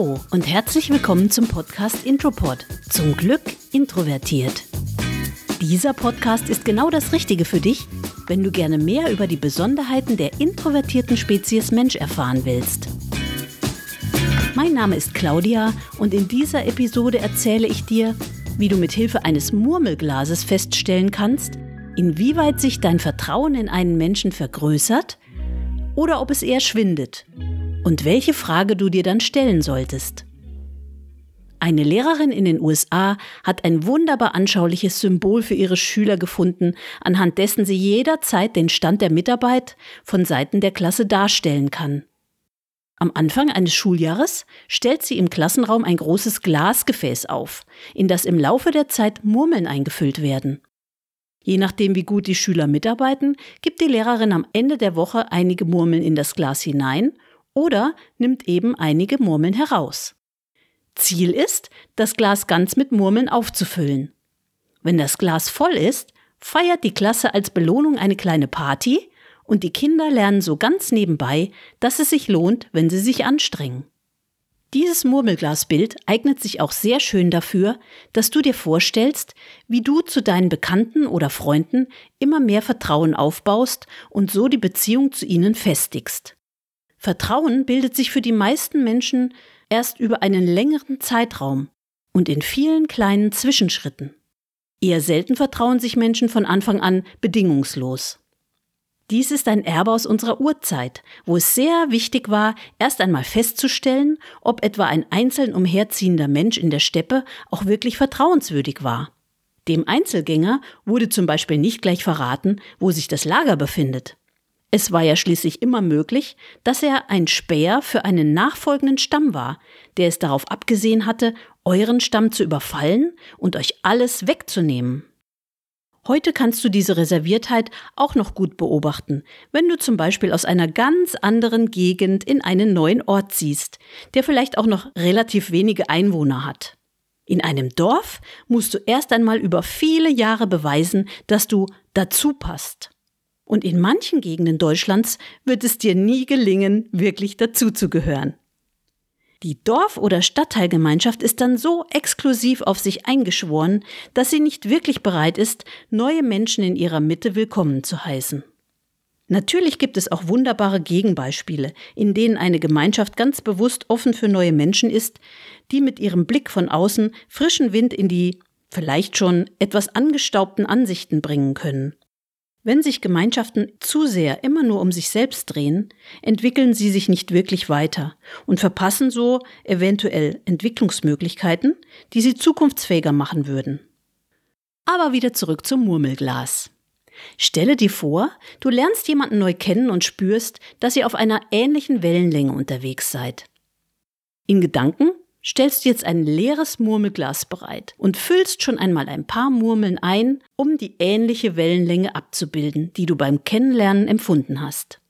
Hallo und herzlich willkommen zum Podcast Intropod. Zum Glück introvertiert. Dieser Podcast ist genau das Richtige für dich, wenn du gerne mehr über die Besonderheiten der introvertierten Spezies Mensch erfahren willst. Mein Name ist Claudia und in dieser Episode erzähle ich dir, wie du mit Hilfe eines Murmelglases feststellen kannst, inwieweit sich dein Vertrauen in einen Menschen vergrößert oder ob es eher schwindet und welche Frage du dir dann stellen solltest. Eine Lehrerin in den USA hat ein wunderbar anschauliches Symbol für ihre Schüler gefunden, anhand dessen sie jederzeit den Stand der Mitarbeit von Seiten der Klasse darstellen kann. Am Anfang eines Schuljahres stellt sie im Klassenraum ein großes Glasgefäß auf, in das im Laufe der Zeit Murmeln eingefüllt werden. Je nachdem, wie gut die Schüler mitarbeiten, gibt die Lehrerin am Ende der Woche einige Murmeln in das Glas hinein oder nimmt eben einige Murmeln heraus. Ziel ist, das Glas ganz mit Murmeln aufzufüllen. Wenn das Glas voll ist, feiert die Klasse als Belohnung eine kleine Party und die Kinder lernen so ganz nebenbei, dass es sich lohnt, wenn sie sich anstrengen. Dieses Murmelglasbild eignet sich auch sehr schön dafür, dass du dir vorstellst, wie du zu deinen Bekannten oder Freunden immer mehr Vertrauen aufbaust und so die Beziehung zu ihnen festigst. Vertrauen bildet sich für die meisten Menschen erst über einen längeren Zeitraum und in vielen kleinen Zwischenschritten. Eher selten vertrauen sich Menschen von Anfang an bedingungslos. Dies ist ein Erbe aus unserer Urzeit, wo es sehr wichtig war, erst einmal festzustellen, ob etwa ein einzeln umherziehender Mensch in der Steppe auch wirklich vertrauenswürdig war. Dem Einzelgänger wurde zum Beispiel nicht gleich verraten, wo sich das Lager befindet. Es war ja schließlich immer möglich, dass er ein Späher für einen nachfolgenden Stamm war, der es darauf abgesehen hatte, euren Stamm zu überfallen und euch alles wegzunehmen. Heute kannst du diese Reserviertheit auch noch gut beobachten, wenn du zum Beispiel aus einer ganz anderen Gegend in einen neuen Ort ziehst, der vielleicht auch noch relativ wenige Einwohner hat. In einem Dorf musst du erst einmal über viele Jahre beweisen, dass du dazu passt. Und in manchen Gegenden Deutschlands wird es dir nie gelingen, wirklich dazuzugehören. Die Dorf- oder Stadtteilgemeinschaft ist dann so exklusiv auf sich eingeschworen, dass sie nicht wirklich bereit ist, neue Menschen in ihrer Mitte willkommen zu heißen. Natürlich gibt es auch wunderbare Gegenbeispiele, in denen eine Gemeinschaft ganz bewusst offen für neue Menschen ist, die mit ihrem Blick von außen frischen Wind in die vielleicht schon etwas angestaubten Ansichten bringen können. Wenn sich Gemeinschaften zu sehr immer nur um sich selbst drehen, entwickeln sie sich nicht wirklich weiter und verpassen so eventuell Entwicklungsmöglichkeiten, die sie zukunftsfähiger machen würden. Aber wieder zurück zum Murmelglas. Stelle dir vor, du lernst jemanden neu kennen und spürst, dass ihr auf einer ähnlichen Wellenlänge unterwegs seid. In Gedanken stellst du jetzt ein leeres Murmelglas bereit und füllst schon einmal ein paar Murmeln ein, um die ähnliche Wellenlänge abzubilden, die du beim Kennenlernen empfunden hast.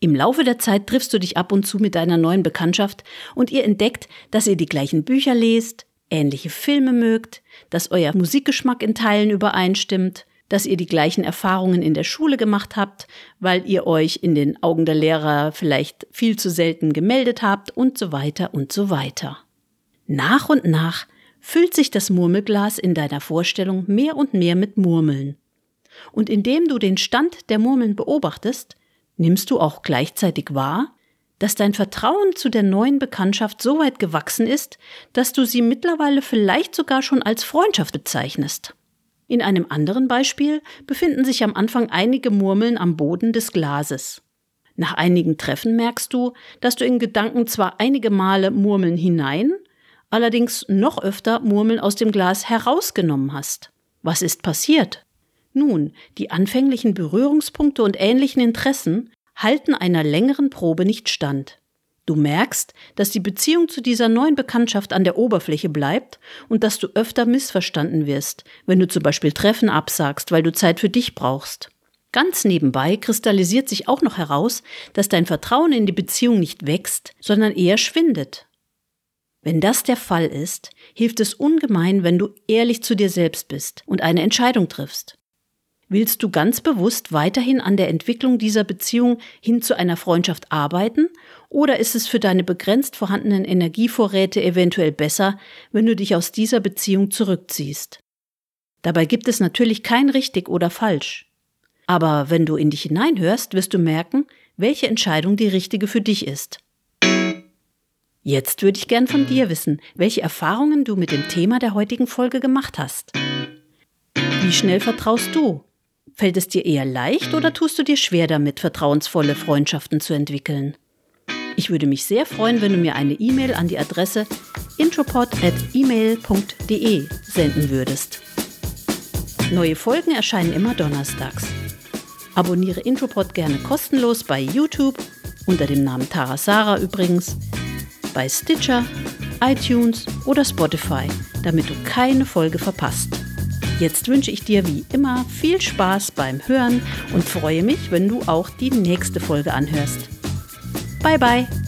Im Laufe der Zeit triffst du dich ab und zu mit deiner neuen Bekanntschaft und ihr entdeckt, dass ihr die gleichen Bücher lest, ähnliche Filme mögt, dass euer Musikgeschmack in Teilen übereinstimmt, dass ihr die gleichen Erfahrungen in der Schule gemacht habt, weil ihr euch in den Augen der Lehrer vielleicht viel zu selten gemeldet habt und so weiter und so weiter. Nach und nach füllt sich das Murmelglas in deiner Vorstellung mehr und mehr mit Murmeln. Und indem du den Stand der Murmeln beobachtest, nimmst du auch gleichzeitig wahr, dass dein Vertrauen zu der neuen Bekanntschaft so weit gewachsen ist, dass du sie mittlerweile vielleicht sogar schon als Freundschaft bezeichnest. In einem anderen Beispiel befinden sich am Anfang einige Murmeln am Boden des Glases. Nach einigen Treffen merkst du, dass du in Gedanken zwar einige Male Murmeln hinein, allerdings noch öfter Murmeln aus dem Glas herausgenommen hast. Was ist passiert? Nun, die anfänglichen Berührungspunkte und ähnlichen Interessen halten einer längeren Probe nicht stand. Du merkst, dass die Beziehung zu dieser neuen Bekanntschaft an der Oberfläche bleibt und dass du öfter missverstanden wirst, wenn du zum Beispiel Treffen absagst, weil du Zeit für dich brauchst. Ganz nebenbei kristallisiert sich auch noch heraus, dass dein Vertrauen in die Beziehung nicht wächst, sondern eher schwindet. Wenn das der Fall ist, hilft es ungemein, wenn du ehrlich zu dir selbst bist und eine Entscheidung triffst. Willst du ganz bewusst weiterhin an der Entwicklung dieser Beziehung hin zu einer Freundschaft arbeiten Oder ist es für deine begrenzt vorhandenen Energievorräte eventuell besser, wenn du dich aus dieser Beziehung zurückziehst? Dabei gibt es natürlich kein richtig oder falsch. Aber wenn du in dich hineinhörst, wirst du merken, welche Entscheidung die richtige für dich ist. Jetzt würde ich gern von dir wissen, welche Erfahrungen du mit dem Thema der heutigen Folge gemacht hast. Wie schnell vertraust du? Fällt es dir eher leicht oder tust du dir schwer damit, vertrauensvolle Freundschaften zu entwickeln? Ich würde mich sehr freuen, wenn du mir eine E-Mail an die Adresse intropod.email.de senden würdest. Neue Folgen erscheinen immer donnerstags. Abonniere Intropod gerne kostenlos bei YouTube, unter dem Namen Tara Sarah übrigens, bei Stitcher, iTunes oder Spotify, damit du keine Folge verpasst. Jetzt wünsche ich dir wie immer viel Spaß beim Hören und freue mich, wenn du auch die nächste Folge anhörst. Bye bye!